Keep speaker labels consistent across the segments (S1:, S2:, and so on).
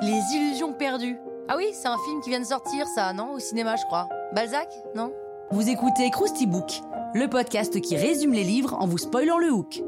S1: Les illusions perdues. Ah oui, c'est un film qui vient de sortir, ça, non? Au cinéma, je crois. Balzac, non? Vous écoutez Krusty Book, le podcast qui résume les livres en vous spoilant le hook.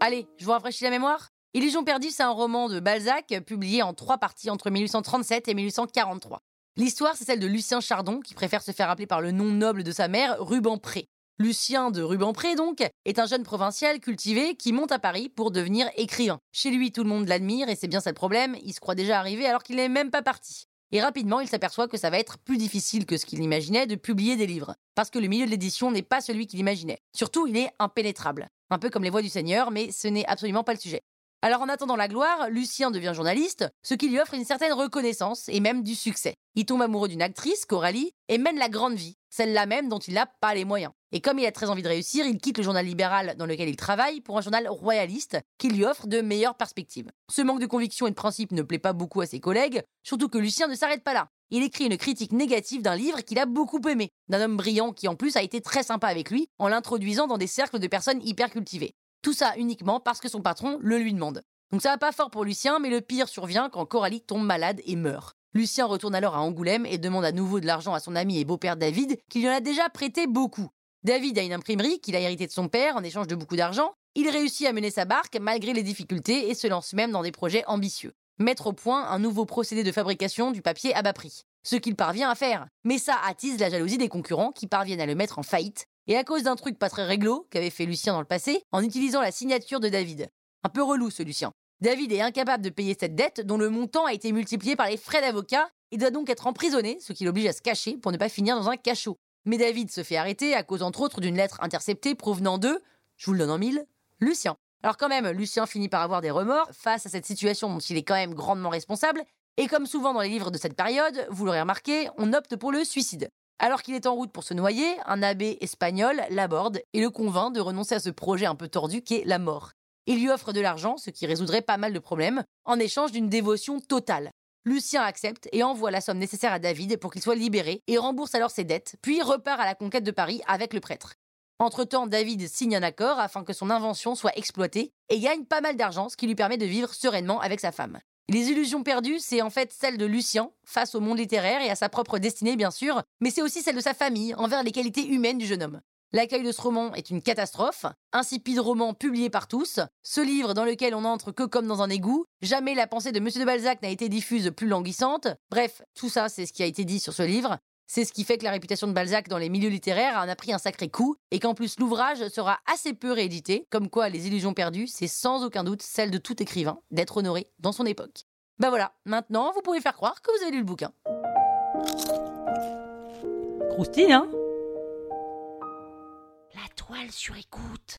S1: Allez, je vous rafraîchis la mémoire Illusion perdue, c'est un roman de Balzac publié en trois parties entre 1837 et 1843. L'histoire, c'est celle de Lucien Chardon, qui préfère se faire appeler par le nom noble de sa mère, Rubempré. Lucien de Rubempré, donc, est un jeune provincial cultivé qui monte à Paris pour devenir écrivain. Chez lui, tout le monde l'admire et c'est bien ça le problème, il se croit déjà arrivé alors qu'il n'est même pas parti. Et rapidement, il s'aperçoit que ça va être plus difficile que ce qu'il imaginait de publier des livres, parce que le milieu de l'édition n'est pas celui qu'il imaginait. Surtout, il est impénétrable. Un peu comme les voix du Seigneur, mais ce n'est absolument pas le sujet. Alors en attendant la gloire, Lucien devient journaliste, ce qui lui offre une certaine reconnaissance et même du succès. Il tombe amoureux d'une actrice, Coralie, et mène la grande vie, celle-là même dont il n'a pas les moyens. Et comme il a très envie de réussir, il quitte le journal libéral dans lequel il travaille pour un journal royaliste qui lui offre de meilleures perspectives. Ce manque de conviction et de principe ne plaît pas beaucoup à ses collègues, surtout que Lucien ne s'arrête pas là. Il écrit une critique négative d'un livre qu'il a beaucoup aimé, d'un homme brillant qui en plus a été très sympa avec lui en l'introduisant dans des cercles de personnes hyper cultivées. Tout ça uniquement parce que son patron le lui demande. Donc ça va pas fort pour Lucien, mais le pire survient quand Coralie tombe malade et meurt. Lucien retourne alors à Angoulême et demande à nouveau de l'argent à son ami et beau-père David, qui lui en a déjà prêté beaucoup. David a une imprimerie qu'il a héritée de son père en échange de beaucoup d'argent. Il réussit à mener sa barque malgré les difficultés et se lance même dans des projets ambitieux. Mettre au point un nouveau procédé de fabrication du papier à bas prix. Ce qu'il parvient à faire. Mais ça attise la jalousie des concurrents qui parviennent à le mettre en faillite. Et à cause d'un truc pas très réglo qu'avait fait Lucien dans le passé, en utilisant la signature de David. Un peu relou ce Lucien. David est incapable de payer cette dette dont le montant a été multiplié par les frais d'avocat et doit donc être emprisonné, ce qui l'oblige à se cacher pour ne pas finir dans un cachot. Mais David se fait arrêter à cause entre autres d'une lettre interceptée provenant de, je vous le donne en mille, Lucien. Alors quand même, Lucien finit par avoir des remords face à cette situation dont il est quand même grandement responsable, et comme souvent dans les livres de cette période, vous l'aurez remarqué, on opte pour le suicide. Alors qu'il est en route pour se noyer, un abbé espagnol l'aborde et le convainc de renoncer à ce projet un peu tordu qui est la mort. Il lui offre de l'argent, ce qui résoudrait pas mal de problèmes, en échange d'une dévotion totale. Lucien accepte et envoie la somme nécessaire à David pour qu'il soit libéré et rembourse alors ses dettes, puis repart à la conquête de Paris avec le prêtre. Entre-temps, David signe un accord afin que son invention soit exploitée et gagne pas mal d'argent, ce qui lui permet de vivre sereinement avec sa femme. Les illusions perdues, c'est en fait celle de Lucien face au monde littéraire et à sa propre destinée, bien sûr, mais c'est aussi celle de sa famille envers les qualités humaines du jeune homme. L'accueil de ce roman est une catastrophe, insipide roman publié par tous, ce livre dans lequel on n'entre que comme dans un égout, jamais la pensée de Monsieur de Balzac n'a été diffuse plus languissante, bref, tout ça c'est ce qui a été dit sur ce livre, c'est ce qui fait que la réputation de Balzac dans les milieux littéraires en a pris un sacré coup, et qu'en plus l'ouvrage sera assez peu réédité, comme quoi Les Illusions perdues, c'est sans aucun doute celle de tout écrivain d'être honoré dans son époque. Bah voilà, maintenant vous pouvez faire croire que vous avez lu le bouquin. Croustille, hein? La toile sur écoute.